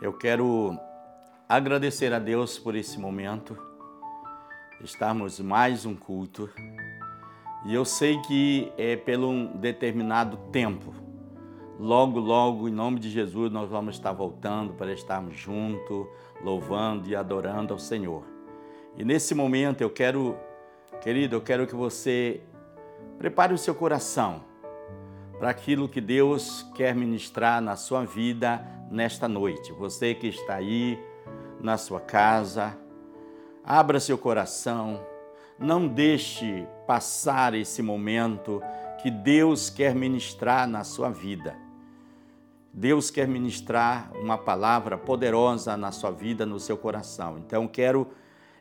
Eu quero agradecer a Deus por esse momento, estarmos mais um culto. E eu sei que é pelo um determinado tempo. Logo, logo, em nome de Jesus, nós vamos estar voltando para estarmos juntos, louvando e adorando ao Senhor. E nesse momento eu quero, querido, eu quero que você prepare o seu coração para aquilo que Deus quer ministrar na sua vida nesta noite. Você que está aí na sua casa, abra seu coração, não deixe passar esse momento que Deus quer ministrar na sua vida. Deus quer ministrar uma palavra poderosa na sua vida, no seu coração. Então, quero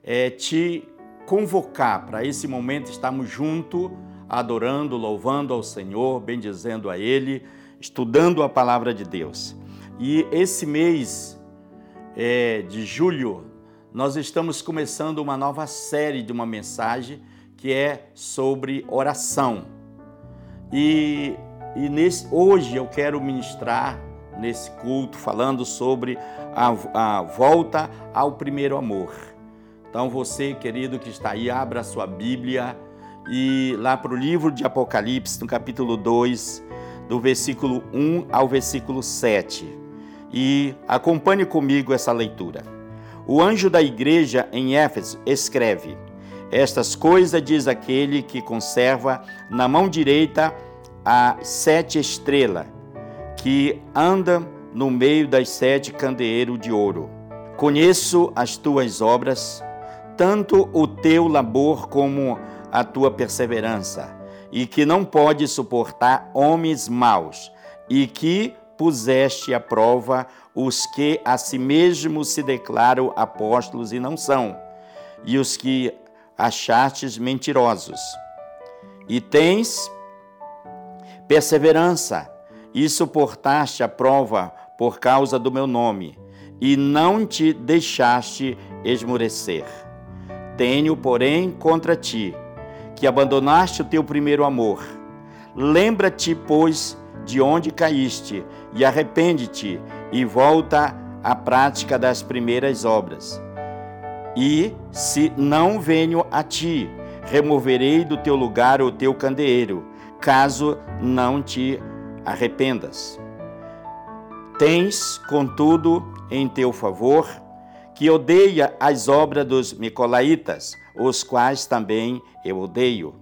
é, te convocar para esse momento, estarmos juntos, adorando, louvando ao Senhor, bendizendo a Ele, estudando a palavra de Deus. E esse mês é, de julho, nós estamos começando uma nova série de uma mensagem que é sobre oração. E, e nesse, hoje eu quero ministrar nesse culto falando sobre a, a volta ao primeiro amor. Então você, querido que está aí, abra a sua Bíblia e lá para o livro de Apocalipse, no capítulo 2, do versículo 1 ao versículo 7 e acompanhe comigo essa leitura. O anjo da igreja em Éfeso escreve: Estas coisas diz aquele que conserva na mão direita a sete estrelas, que anda no meio das sete candeeiros de ouro. Conheço as tuas obras, tanto o teu labor como a tua perseverança, e que não pode suportar homens maus, e que puseste à prova os que a si mesmos se declaram apóstolos e não são, e os que achastes mentirosos. E tens perseverança, e suportaste a prova por causa do meu nome, e não te deixaste esmorecer. Tenho, porém, contra ti, que abandonaste o teu primeiro amor. Lembra-te, pois, de onde caíste, e arrepende-te, e volta à prática das primeiras obras. E, se não venho a ti, removerei do teu lugar o teu candeeiro, caso não te arrependas. Tens, contudo, em teu favor, que odeia as obras dos Micolaitas, os quais também eu odeio.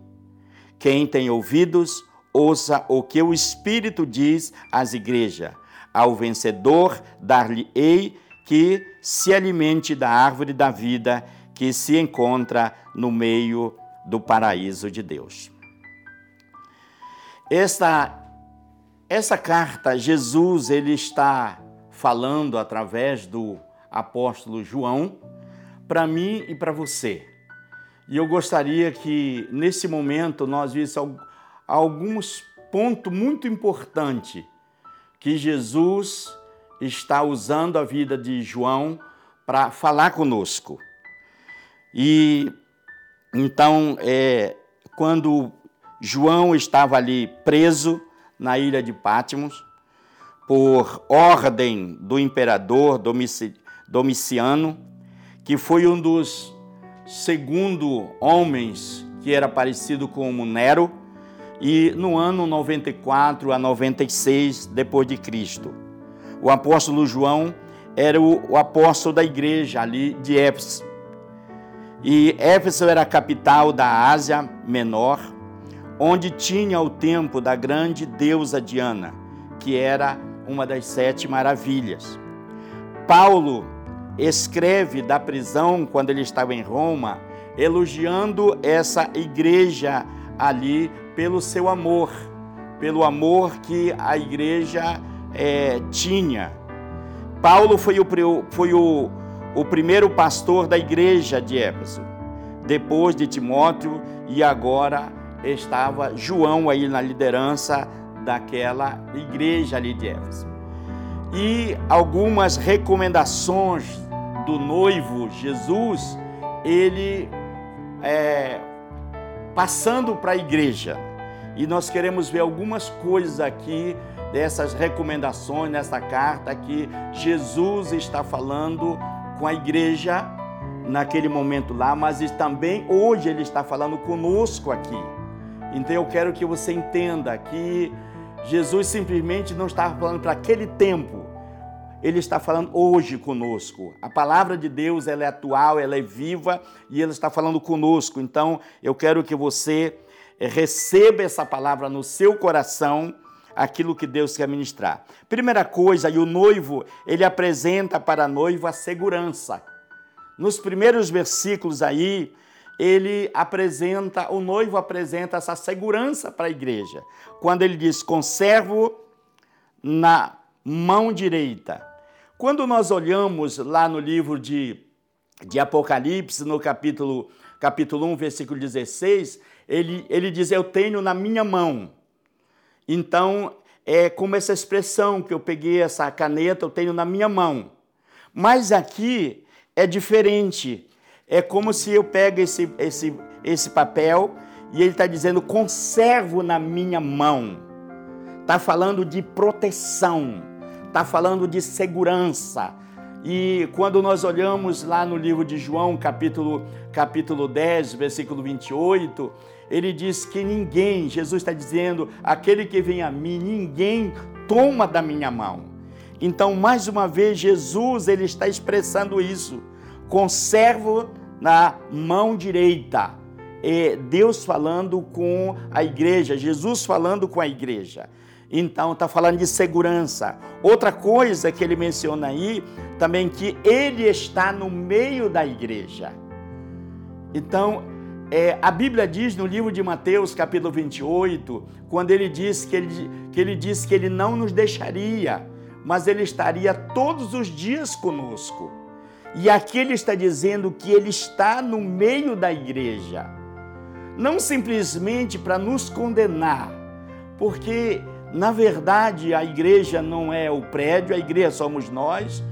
Quem tem ouvidos, ouça o que o Espírito diz às igrejas. Ao vencedor, dar-lhe-ei que se alimente da árvore da vida que se encontra no meio do paraíso de Deus. Esta, essa carta, Jesus ele está falando através do apóstolo João para mim e para você. E eu gostaria que nesse momento nós alguns pontos muito importantes que Jesus está usando a vida de João para falar conosco. E então, é, quando João estava ali preso na ilha de Pátimos, por ordem do imperador Domiciano, que foi um dos segundo homens que era parecido com Nero, e no ano 94 a 96 depois de Cristo. O apóstolo João era o, o apóstolo da igreja ali de Éfeso. E Éfeso era a capital da Ásia Menor, onde tinha o templo da grande deusa Diana, que era uma das sete maravilhas. Paulo escreve da prisão quando ele estava em Roma, elogiando essa igreja ali pelo seu amor, pelo amor que a igreja é, tinha. Paulo foi, o, foi o, o primeiro pastor da igreja de Éfeso, depois de Timóteo, e agora estava João aí na liderança daquela igreja ali de Éfeso. E algumas recomendações do noivo Jesus, ele é, passando para a igreja. E nós queremos ver algumas coisas aqui dessas recomendações nessa carta que Jesus está falando com a igreja naquele momento lá, mas também hoje ele está falando conosco aqui. Então eu quero que você entenda que Jesus simplesmente não estava falando para aquele tempo, ele está falando hoje conosco. A palavra de Deus ela é atual, ela é viva e ele está falando conosco. Então eu quero que você receba essa palavra no seu coração aquilo que Deus quer ministrar. Primeira coisa, e o noivo, ele apresenta para a noiva a segurança. Nos primeiros versículos aí, ele apresenta, o noivo apresenta essa segurança para a igreja. Quando ele diz: "Conservo na mão direita". Quando nós olhamos lá no livro de, de Apocalipse, no capítulo, capítulo 1, versículo 16, ele, ele diz: Eu tenho na minha mão. Então, é como essa expressão que eu peguei essa caneta, eu tenho na minha mão. Mas aqui é diferente. É como se eu pego esse, esse, esse papel e ele está dizendo: conservo na minha mão. Está falando de proteção, está falando de segurança. E quando nós olhamos lá no livro de João, capítulo, capítulo 10, versículo 28, ele diz que ninguém, Jesus está dizendo, aquele que vem a mim, ninguém toma da minha mão. Então, mais uma vez, Jesus ele está expressando isso. Conservo na mão direita. É Deus falando com a igreja, Jesus falando com a igreja. Então, está falando de segurança. Outra coisa que ele menciona aí, também que ele está no meio da igreja. Então, é, a Bíblia diz no livro de Mateus, capítulo 28, quando ele diz que ele, que ele diz que ele não nos deixaria, mas ele estaria todos os dias conosco. E aqui ele está dizendo que ele está no meio da igreja, não simplesmente para nos condenar, porque na verdade a igreja não é o prédio, a igreja somos nós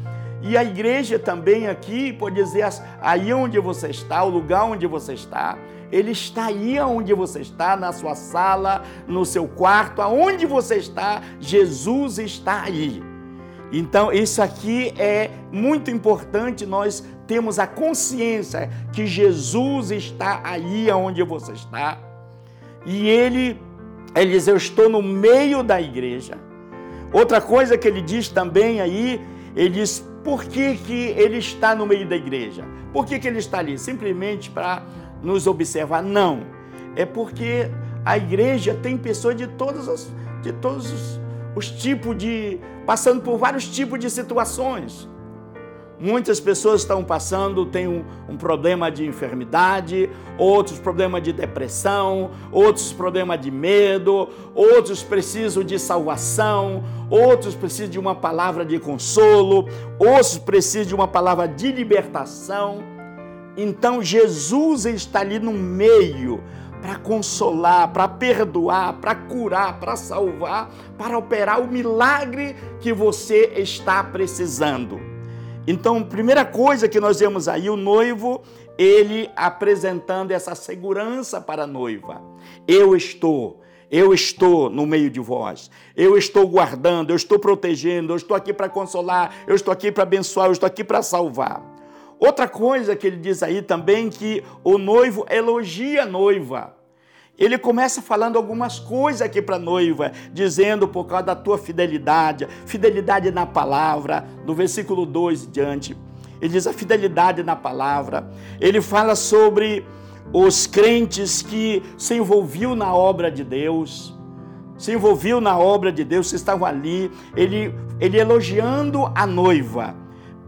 e a igreja também aqui pode dizer aí onde você está, o lugar onde você está. Ele está aí onde você está, na sua sala, no seu quarto, aonde você está, Jesus está aí. Então, isso aqui é muito importante nós temos a consciência que Jesus está aí onde você está. E ele, ele diz: Eu estou no meio da igreja. Outra coisa que ele diz também aí, ele diz: por que, que ele está no meio da igreja? Por que, que ele está ali? Simplesmente para nos observar? Não. É porque a igreja tem pessoas de todos os, de todos os, os tipos de. passando por vários tipos de situações. Muitas pessoas estão passando, têm um, um, problema de enfermidade, outros problemas de depressão, outros problemas de medo, outros precisam de salvação, outros precisam de uma palavra de consolo, outros precisam de uma palavra de libertação. Então Jesus está ali no meio para consolar, para perdoar, para curar, para salvar, para operar o milagre que você está precisando. Então, primeira coisa que nós vemos aí, o noivo, ele apresentando essa segurança para a noiva. Eu estou, eu estou no meio de vós. Eu estou guardando, eu estou protegendo, eu estou aqui para consolar, eu estou aqui para abençoar, eu estou aqui para salvar. Outra coisa que ele diz aí também que o noivo elogia a noiva ele começa falando algumas coisas aqui para a noiva, dizendo por causa da tua fidelidade, fidelidade na palavra, no versículo 2 diante. Ele diz a fidelidade na palavra. Ele fala sobre os crentes que se envolviam na obra de Deus, se envolviam na obra de Deus, estavam ali, ele, ele elogiando a noiva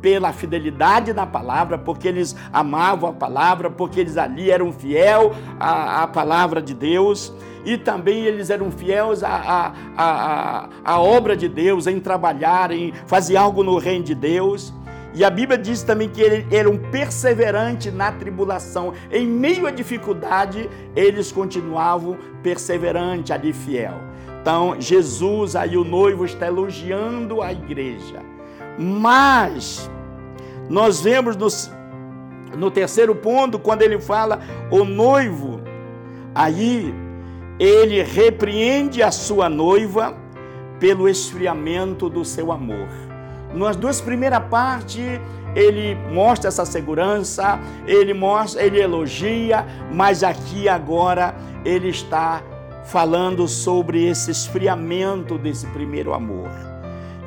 pela fidelidade na palavra, porque eles amavam a palavra, porque eles ali eram fiel à, à palavra de Deus e também eles eram fiéis à, à, à, à obra de Deus, em trabalhar, em fazer algo no reino de Deus. E a Bíblia diz também que eles eram perseverantes na tribulação. Em meio à dificuldade, eles continuavam perseverantes ali fiel. Então, Jesus, aí o noivo, está elogiando a igreja mas nós vemos no, no terceiro ponto, quando ele fala o noivo, aí ele repreende a sua noiva pelo esfriamento do seu amor. Nas duas primeiras partes, ele mostra essa segurança, ele mostra, ele elogia, mas aqui agora ele está falando sobre esse esfriamento desse primeiro amor.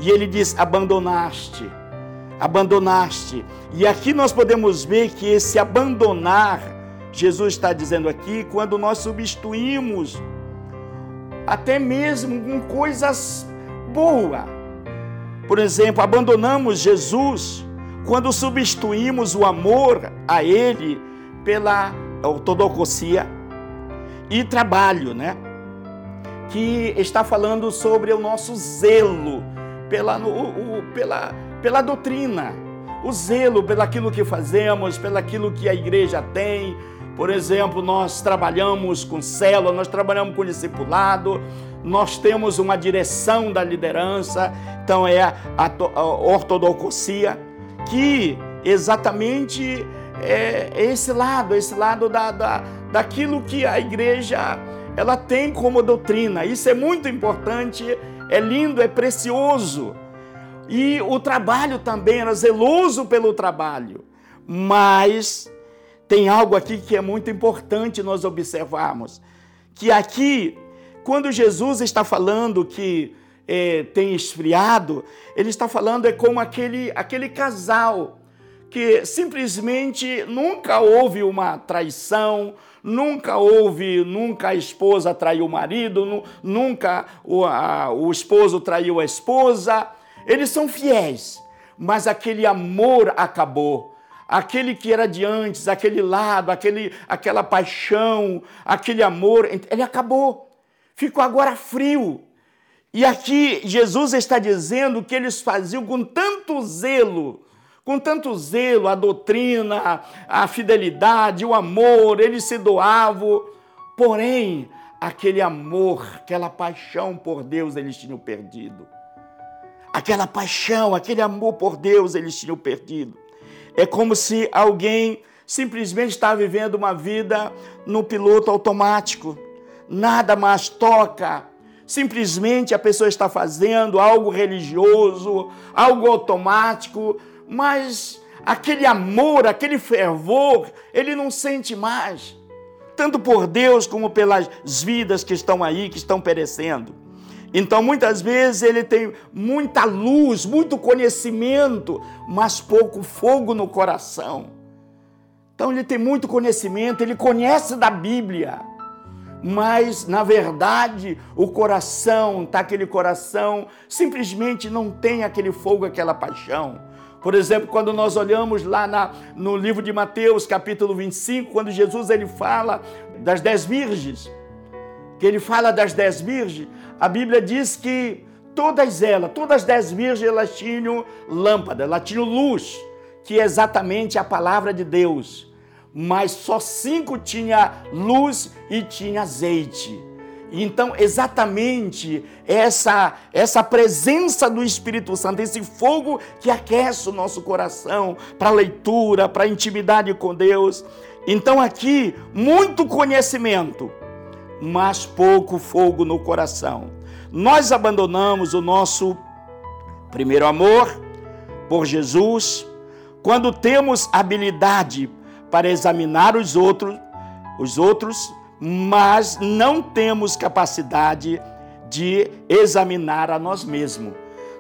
E ele diz: abandonaste, abandonaste. E aqui nós podemos ver que esse abandonar, Jesus está dizendo aqui, quando nós substituímos até mesmo com coisas boas. Por exemplo, abandonamos Jesus quando substituímos o amor a Ele pela ortodoxia e trabalho, né? Que está falando sobre o nosso zelo pela, o, o, pela, pela doutrina, o zelo pelaquilo que fazemos, pelaquilo que a igreja tem. Por exemplo, nós trabalhamos com célula, nós trabalhamos com discipulado, nós temos uma direção da liderança, então é a, a ortodoxia, que exatamente é esse lado, esse lado da, da, daquilo que a igreja ela tem como doutrina. Isso é muito importante é lindo, é precioso. E o trabalho também era zeloso pelo trabalho. Mas tem algo aqui que é muito importante nós observarmos. Que aqui, quando Jesus está falando que é, tem esfriado, ele está falando é como aquele, aquele casal que simplesmente nunca houve uma traição, Nunca houve, nunca a esposa traiu o marido, nunca o, a, o esposo traiu a esposa. Eles são fiéis, mas aquele amor acabou. Aquele que era de antes, aquele lado, aquele, aquela paixão, aquele amor, ele acabou. Ficou agora frio. E aqui Jesus está dizendo que eles faziam com tanto zelo com tanto zelo, a doutrina, a fidelidade, o amor, eles se doavam, porém, aquele amor, aquela paixão por Deus eles tinham perdido. Aquela paixão, aquele amor por Deus eles tinham perdido. É como se alguém simplesmente está vivendo uma vida no piloto automático, nada mais toca, simplesmente a pessoa está fazendo algo religioso, algo automático, mas aquele amor, aquele fervor, ele não sente mais, tanto por Deus como pelas vidas que estão aí, que estão perecendo. Então, muitas vezes ele tem muita luz, muito conhecimento, mas pouco fogo no coração. Então, ele tem muito conhecimento, ele conhece da Bíblia, mas na verdade o coração, tá aquele coração, simplesmente não tem aquele fogo, aquela paixão. Por exemplo, quando nós olhamos lá na, no livro de Mateus, capítulo 25, quando Jesus ele fala das dez virgens, que ele fala das dez virgens, a Bíblia diz que todas elas, todas as dez virgens, elas tinham lâmpada, elas tinham luz, que é exatamente a palavra de Deus. Mas só cinco tinha luz e tinha azeite. Então, exatamente essa essa presença do Espírito Santo, esse fogo que aquece o nosso coração para leitura, para intimidade com Deus. Então, aqui, muito conhecimento, mas pouco fogo no coração. Nós abandonamos o nosso primeiro amor por Jesus quando temos habilidade para examinar os outros, os outros mas não temos capacidade de examinar a nós mesmos.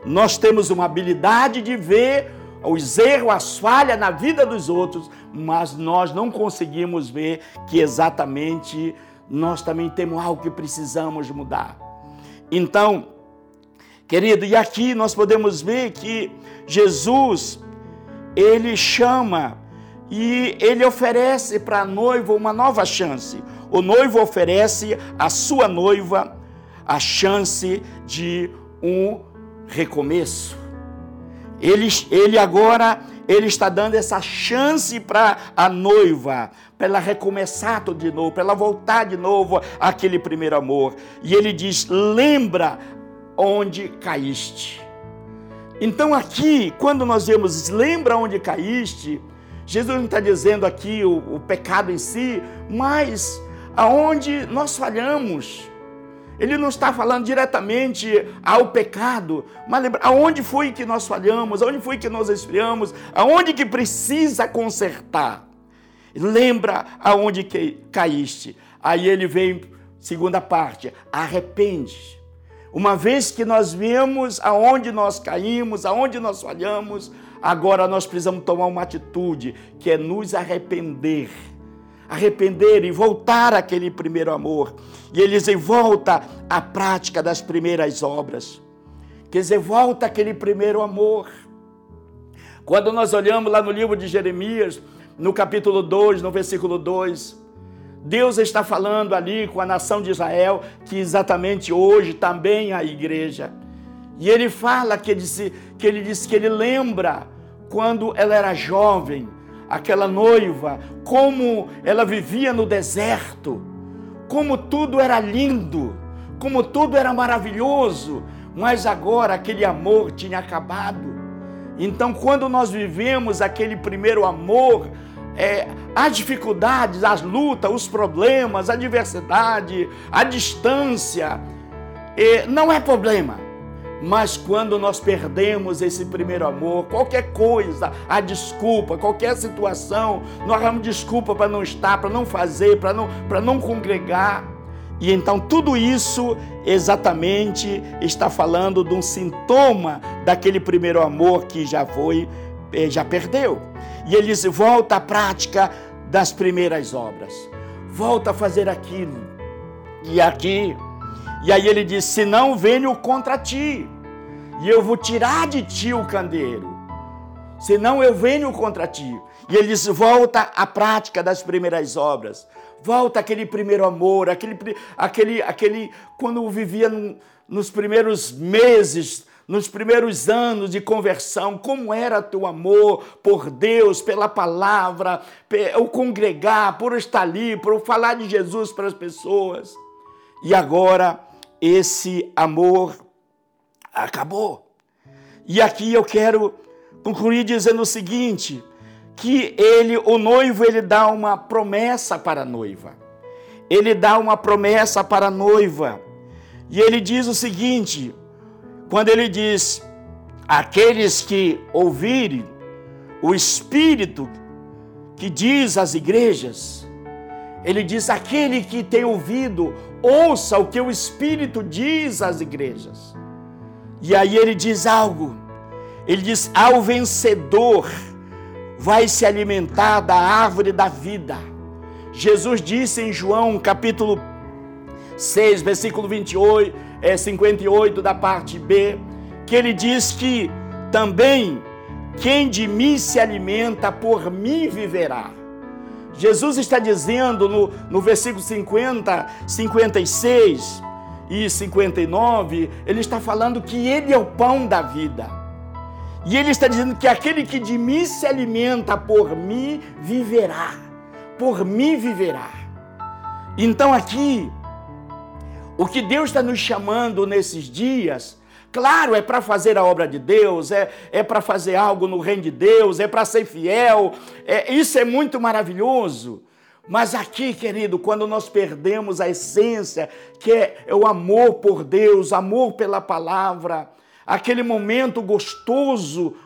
Nós temos uma habilidade de ver os erros, as falhas na vida dos outros, mas nós não conseguimos ver que exatamente nós também temos algo que precisamos mudar. Então, querido, e aqui nós podemos ver que Jesus, ele chama e ele oferece para a noiva uma nova chance. O noivo oferece à sua noiva a chance de um recomeço. Ele, ele agora ele está dando essa chance para a noiva, para ela recomeçar tudo de novo, para ela voltar de novo àquele primeiro amor. E ele diz: lembra onde caíste. Então, aqui, quando nós vemos lembra onde caíste, Jesus não está dizendo aqui o, o pecado em si, mas aonde nós falhamos. Ele não está falando diretamente ao pecado, mas lembra, aonde foi que nós falhamos, aonde foi que nós esfriamos, aonde que precisa consertar. Lembra aonde que caíste. Aí ele vem, segunda parte, arrepende. Uma vez que nós vemos aonde nós caímos, aonde nós falhamos, agora nós precisamos tomar uma atitude, que é nos arrepender arrepender e voltar àquele primeiro amor. E ele diz: volta à prática das primeiras obras. Quer dizer, volta àquele primeiro amor. Quando nós olhamos lá no livro de Jeremias, no capítulo 2, no versículo 2, Deus está falando ali com a nação de Israel, que exatamente hoje também a igreja. E ele fala que ele disse que ele, disse que ele lembra quando ela era jovem, aquela noiva, como ela vivia no deserto, como tudo era lindo, como tudo era maravilhoso, mas agora aquele amor tinha acabado. Então, quando nós vivemos aquele primeiro amor, é, as dificuldades, as lutas, os problemas, a adversidade, a distância, é, não é problema mas quando nós perdemos esse primeiro amor, qualquer coisa, a desculpa, qualquer situação, nós damos desculpa para não estar, para não fazer, para não, para não congregar. E então tudo isso exatamente está falando de um sintoma daquele primeiro amor que já foi, eh, já perdeu. E ele diz: volta à prática das primeiras obras, volta a fazer aquilo. E aqui e aí ele diz: Se não venho contra ti, e eu vou tirar de ti o candeeiro, senão eu venho contra ti. E ele diz: Volta à prática das primeiras obras, volta aquele primeiro amor, aquele, aquele, aquele quando vivia no, nos primeiros meses nos primeiros anos de conversão, como era teu amor por Deus, pela palavra, o congregar, por estar ali, por falar de Jesus para as pessoas. E agora esse amor acabou. E aqui eu quero concluir dizendo o seguinte, que ele, o noivo, ele dá uma promessa para a noiva. Ele dá uma promessa para a noiva. E ele diz o seguinte, quando ele diz: aqueles que ouvirem o Espírito que diz às igrejas, ele diz: aquele que tem ouvido, ouça o que o Espírito diz às igrejas. E aí ele diz algo. Ele diz: ao vencedor vai se alimentar da árvore da vida. Jesus disse em João capítulo 6, versículo 28, é, 58 da parte B, que ele diz que também quem de mim se alimenta, por mim viverá. Jesus está dizendo no, no versículo 50, 56 e 59, ele está falando que ele é o pão da vida. E ele está dizendo que aquele que de mim se alimenta, por mim viverá. Por mim viverá. Então aqui, o que Deus está nos chamando nesses dias Claro, é para fazer a obra de Deus, é, é para fazer algo no reino de Deus, é para ser fiel, é, isso é muito maravilhoso. Mas aqui, querido, quando nós perdemos a essência, que é, é o amor por Deus, amor pela palavra, aquele momento gostoso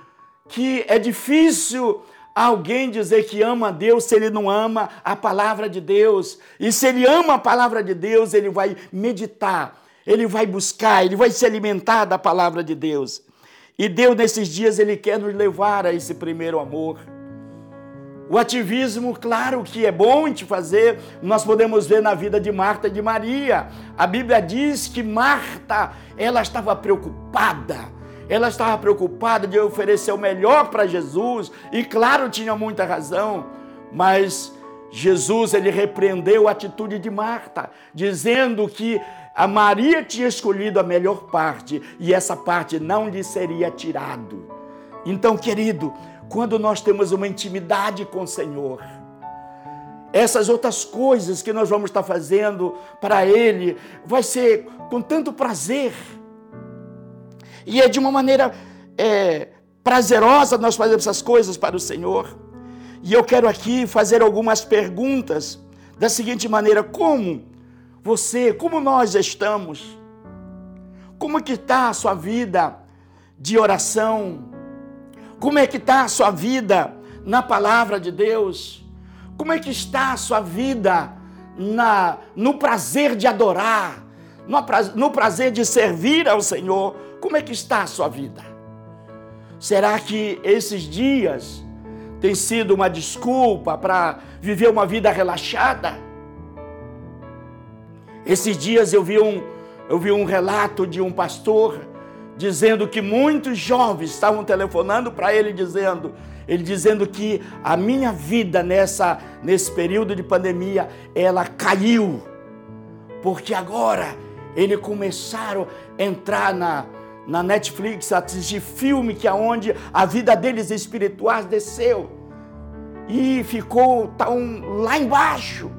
que é difícil alguém dizer que ama a Deus se ele não ama a palavra de Deus. E se ele ama a palavra de Deus, ele vai meditar ele vai buscar, ele vai se alimentar da palavra de Deus. E Deus, nesses dias, ele quer nos levar a esse primeiro amor. O ativismo, claro que é bom de fazer, nós podemos ver na vida de Marta e de Maria. A Bíblia diz que Marta, ela estava preocupada, ela estava preocupada de oferecer o melhor para Jesus, e claro, tinha muita razão, mas Jesus, ele repreendeu a atitude de Marta, dizendo que a Maria tinha escolhido a melhor parte e essa parte não lhe seria tirado. Então, querido, quando nós temos uma intimidade com o Senhor, essas outras coisas que nós vamos estar fazendo para Ele, vai ser com tanto prazer. E é de uma maneira é, prazerosa nós fazermos essas coisas para o Senhor. E eu quero aqui fazer algumas perguntas da seguinte maneira: como você, como nós estamos? Como que está a sua vida de oração? Como é que está a sua vida na palavra de Deus? Como é que está a sua vida na, no prazer de adorar, no, no prazer de servir ao Senhor? Como é que está a sua vida? Será que esses dias têm sido uma desculpa para viver uma vida relaxada? Esses dias eu vi um, eu vi um relato de um pastor dizendo que muitos jovens estavam telefonando para ele dizendo, ele dizendo que a minha vida nessa nesse período de pandemia ela caiu. Porque agora eles começaram a entrar na na Netflix assistir filme que aonde é a vida deles espirituais desceu e ficou tão lá embaixo.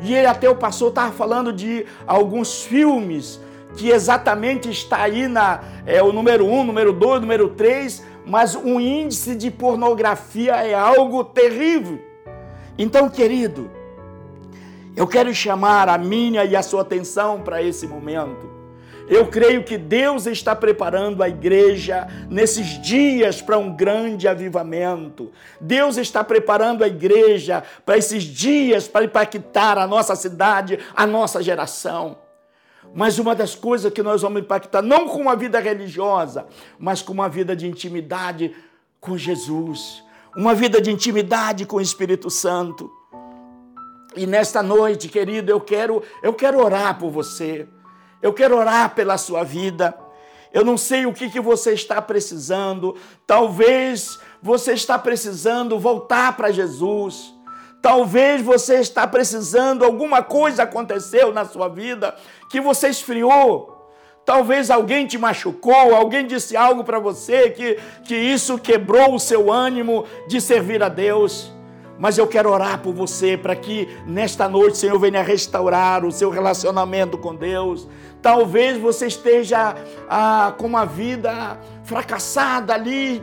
E ele até o pastor estava falando de alguns filmes que exatamente está aí na é o número um, número dois, número três, mas o índice de pornografia é algo terrível. Então, querido, eu quero chamar a minha e a sua atenção para esse momento. Eu creio que Deus está preparando a igreja nesses dias para um grande avivamento. Deus está preparando a igreja para esses dias para impactar a nossa cidade, a nossa geração. Mas uma das coisas que nós vamos impactar, não com uma vida religiosa, mas com uma vida de intimidade com Jesus, uma vida de intimidade com o Espírito Santo. E nesta noite, querido, eu quero, eu quero orar por você. Eu quero orar pela sua vida. Eu não sei o que, que você está precisando. Talvez você está precisando voltar para Jesus. Talvez você está precisando, alguma coisa aconteceu na sua vida que você esfriou. Talvez alguém te machucou, alguém disse algo para você que, que isso quebrou o seu ânimo de servir a Deus. Mas eu quero orar por você para que nesta noite o Senhor venha restaurar o seu relacionamento com Deus, Talvez você esteja ah, com uma vida fracassada ali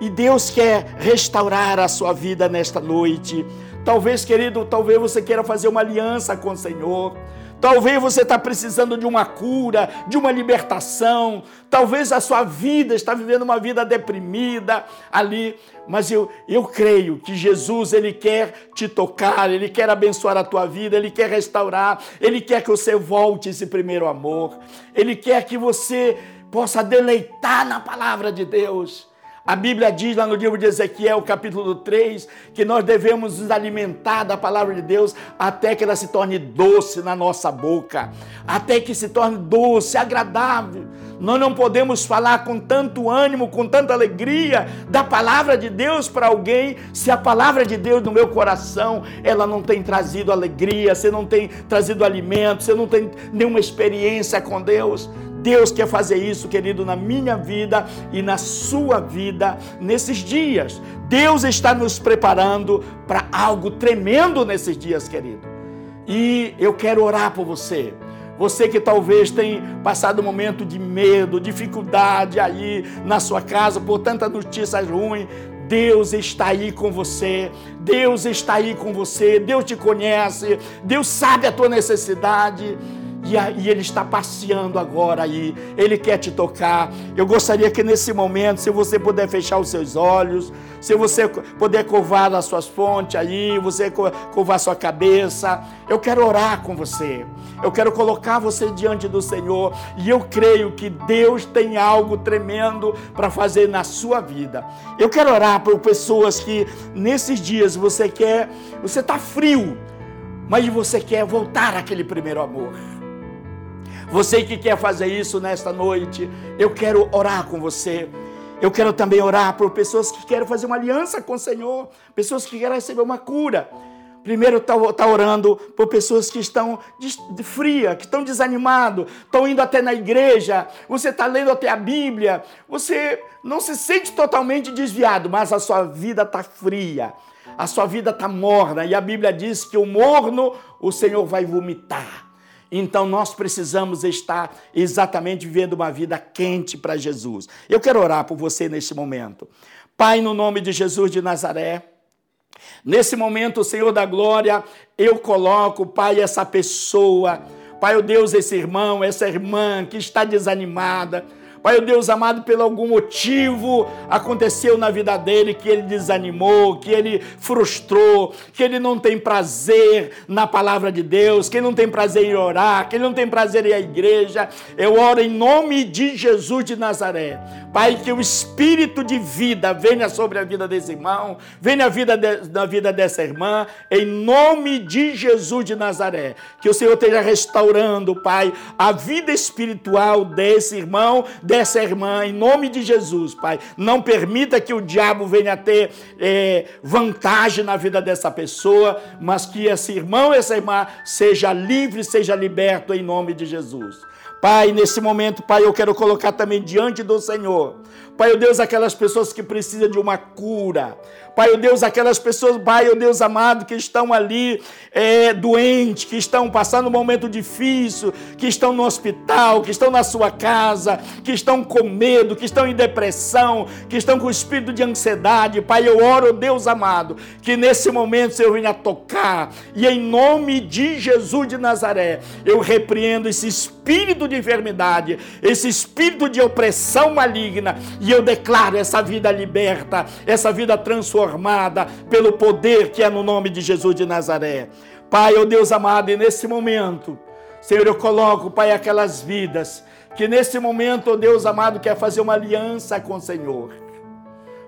e Deus quer restaurar a sua vida nesta noite. Talvez, querido, talvez você queira fazer uma aliança com o Senhor. Talvez você está precisando de uma cura, de uma libertação. Talvez a sua vida está vivendo uma vida deprimida ali. Mas eu, eu creio que Jesus, Ele quer te tocar, Ele quer abençoar a tua vida, Ele quer restaurar, Ele quer que você volte esse primeiro amor. Ele quer que você possa deleitar na palavra de Deus. A Bíblia diz lá no livro de Ezequiel, capítulo 3, que nós devemos nos alimentar da palavra de Deus até que ela se torne doce na nossa boca, até que se torne doce, agradável. Nós não podemos falar com tanto ânimo, com tanta alegria da palavra de Deus para alguém, se a palavra de Deus no meu coração, ela não tem trazido alegria, você não tem trazido alimento, você não tem nenhuma experiência com Deus. Deus quer fazer isso, querido, na minha vida e na sua vida nesses dias. Deus está nos preparando para algo tremendo nesses dias, querido. E eu quero orar por você. Você que talvez tenha passado um momento de medo, dificuldade aí na sua casa por tantas notícias ruins, Deus está aí com você, Deus está aí com você, Deus te conhece, Deus sabe a tua necessidade e, e Ele está passeando agora aí, Ele quer te tocar. Eu gostaria que nesse momento, se você puder fechar os seus olhos, se você puder covar as suas fontes aí, você covar sua cabeça, eu quero orar com você. Eu quero colocar você diante do Senhor e eu creio que Deus tem algo tremendo para fazer na sua vida. Eu quero orar por pessoas que nesses dias você quer, você está frio, mas você quer voltar àquele primeiro amor. Você que quer fazer isso nesta noite, eu quero orar com você. Eu quero também orar por pessoas que querem fazer uma aliança com o Senhor, pessoas que querem receber uma cura. Primeiro está tá orando por pessoas que estão de, de fria, que estão desanimados, estão indo até na igreja, você está lendo até a Bíblia, você não se sente totalmente desviado, mas a sua vida está fria, a sua vida está morna, e a Bíblia diz que o morno o Senhor vai vomitar. Então nós precisamos estar exatamente vivendo uma vida quente para Jesus. Eu quero orar por você neste momento. Pai, no nome de Jesus de Nazaré, Nesse momento, Senhor da glória, eu coloco, Pai, essa pessoa, Pai, o Deus, esse irmão, essa irmã que está desanimada, Pai, Deus amado, por algum motivo aconteceu na vida dele que ele desanimou, que ele frustrou, que ele não tem prazer na palavra de Deus, que ele não tem prazer em orar, que ele não tem prazer em ir à igreja. Eu oro em nome de Jesus de Nazaré. Pai, que o espírito de vida venha sobre a vida desse irmão, venha a vida de, na vida dessa irmã, em nome de Jesus de Nazaré. Que o Senhor esteja restaurando, Pai, a vida espiritual desse irmão, dessa irmã, em nome de Jesus, Pai. Não permita que o diabo venha ter é, vantagem na vida dessa pessoa, mas que esse irmão, essa irmã, seja livre, seja liberto em nome de Jesus. Pai, nesse momento, Pai, eu quero colocar também diante do Senhor Pai, o Deus, aquelas pessoas que precisam de uma cura. Pai, o Deus, aquelas pessoas, Pai, o Deus amado, que estão ali é, doentes, que estão passando um momento difícil, que estão no hospital, que estão na sua casa, que estão com medo, que estão em depressão, que estão com espírito de ansiedade. Pai, eu oro, Deus amado, que nesse momento Senhor venha tocar e em nome de Jesus de Nazaré, eu repreendo esse espírito de enfermidade, esse espírito de opressão maligna e eu declaro essa vida liberta, essa vida transformada pelo poder que é no nome de Jesus de Nazaré. Pai, oh Deus amado, e nesse momento, Senhor, eu coloco, Pai, aquelas vidas que nesse momento, oh Deus amado, quer fazer uma aliança com o Senhor.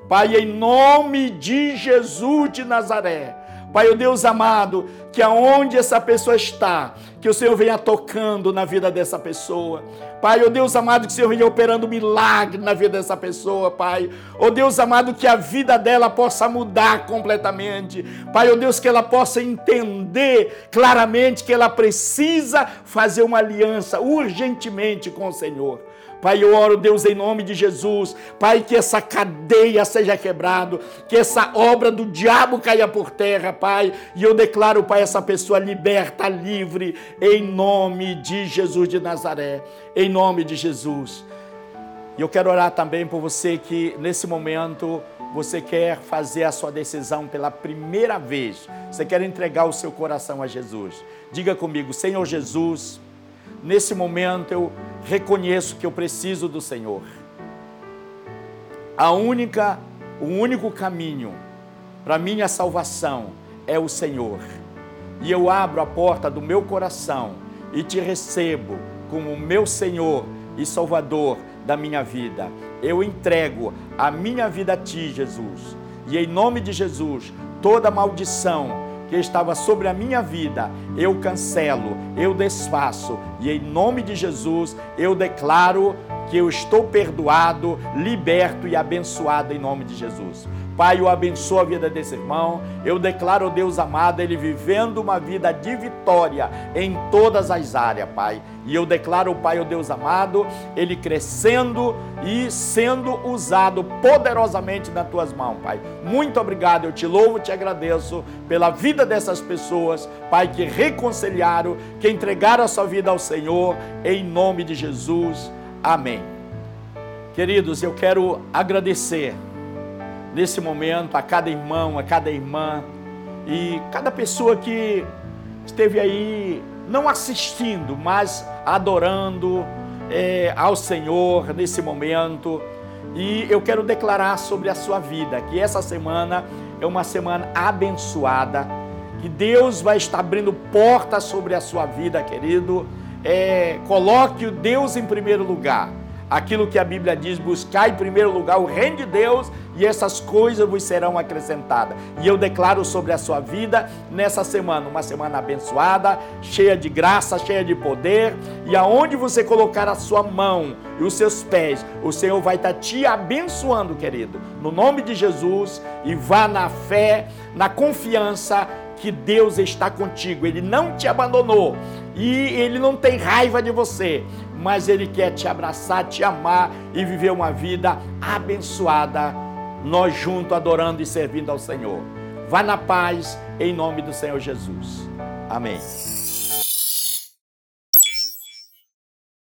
Pai, em nome de Jesus de Nazaré. Pai, o oh Deus amado, que aonde essa pessoa está, que o Senhor venha tocando na vida dessa pessoa. Pai, oh Deus amado, que o Senhor venha operando milagre na vida dessa pessoa, Pai. Oh Deus amado, que a vida dela possa mudar completamente. Pai, oh Deus, que ela possa entender claramente que ela precisa fazer uma aliança urgentemente com o Senhor. Pai, eu oro, Deus, em nome de Jesus. Pai, que essa cadeia seja quebrado, que essa obra do diabo caia por terra, Pai. E eu declaro, Pai, essa pessoa liberta, livre, em nome de Jesus de Nazaré. Em nome de Jesus. E eu quero orar também por você que nesse momento você quer fazer a sua decisão pela primeira vez. Você quer entregar o seu coração a Jesus. Diga comigo, Senhor Jesus, nesse momento eu reconheço que eu preciso do Senhor. A única, o único caminho para minha salvação é o Senhor. E eu abro a porta do meu coração e te recebo como meu Senhor e Salvador da minha vida. Eu entrego a minha vida a ti, Jesus. E em nome de Jesus, toda maldição que estava sobre a minha vida, eu cancelo, eu desfaço, e em nome de Jesus eu declaro que eu estou perdoado, liberto e abençoado em nome de Jesus. Pai, eu abençoo a vida desse irmão. Eu declaro, Deus amado, ele vivendo uma vida de vitória em todas as áreas, Pai. E eu declaro, Pai, o Deus amado, ele crescendo e sendo usado poderosamente nas tuas mãos, Pai. Muito obrigado, eu te louvo, te agradeço pela vida dessas pessoas, Pai, que reconciliaram, que entregaram a sua vida ao Senhor, em nome de Jesus. Amém. Queridos, eu quero agradecer nesse momento a cada irmão, a cada irmã e cada pessoa que esteve aí não assistindo, mas adorando é, ao Senhor nesse momento. E eu quero declarar sobre a sua vida que essa semana é uma semana abençoada, que Deus vai estar abrindo portas sobre a sua vida, querido. É, coloque o Deus em primeiro lugar aquilo que a Bíblia diz: buscar em primeiro lugar o reino de Deus e essas coisas vos serão acrescentadas. E eu declaro sobre a sua vida nessa semana, uma semana abençoada, cheia de graça, cheia de poder, e aonde você colocar a sua mão e os seus pés, o Senhor vai estar te abençoando, querido. No nome de Jesus, e vá na fé, na confiança que Deus está contigo. Ele não te abandonou e ele não tem raiva de você mas Ele quer te abraçar, te amar e viver uma vida abençoada, nós juntos adorando e servindo ao Senhor. Vá na paz, em nome do Senhor Jesus. Amém.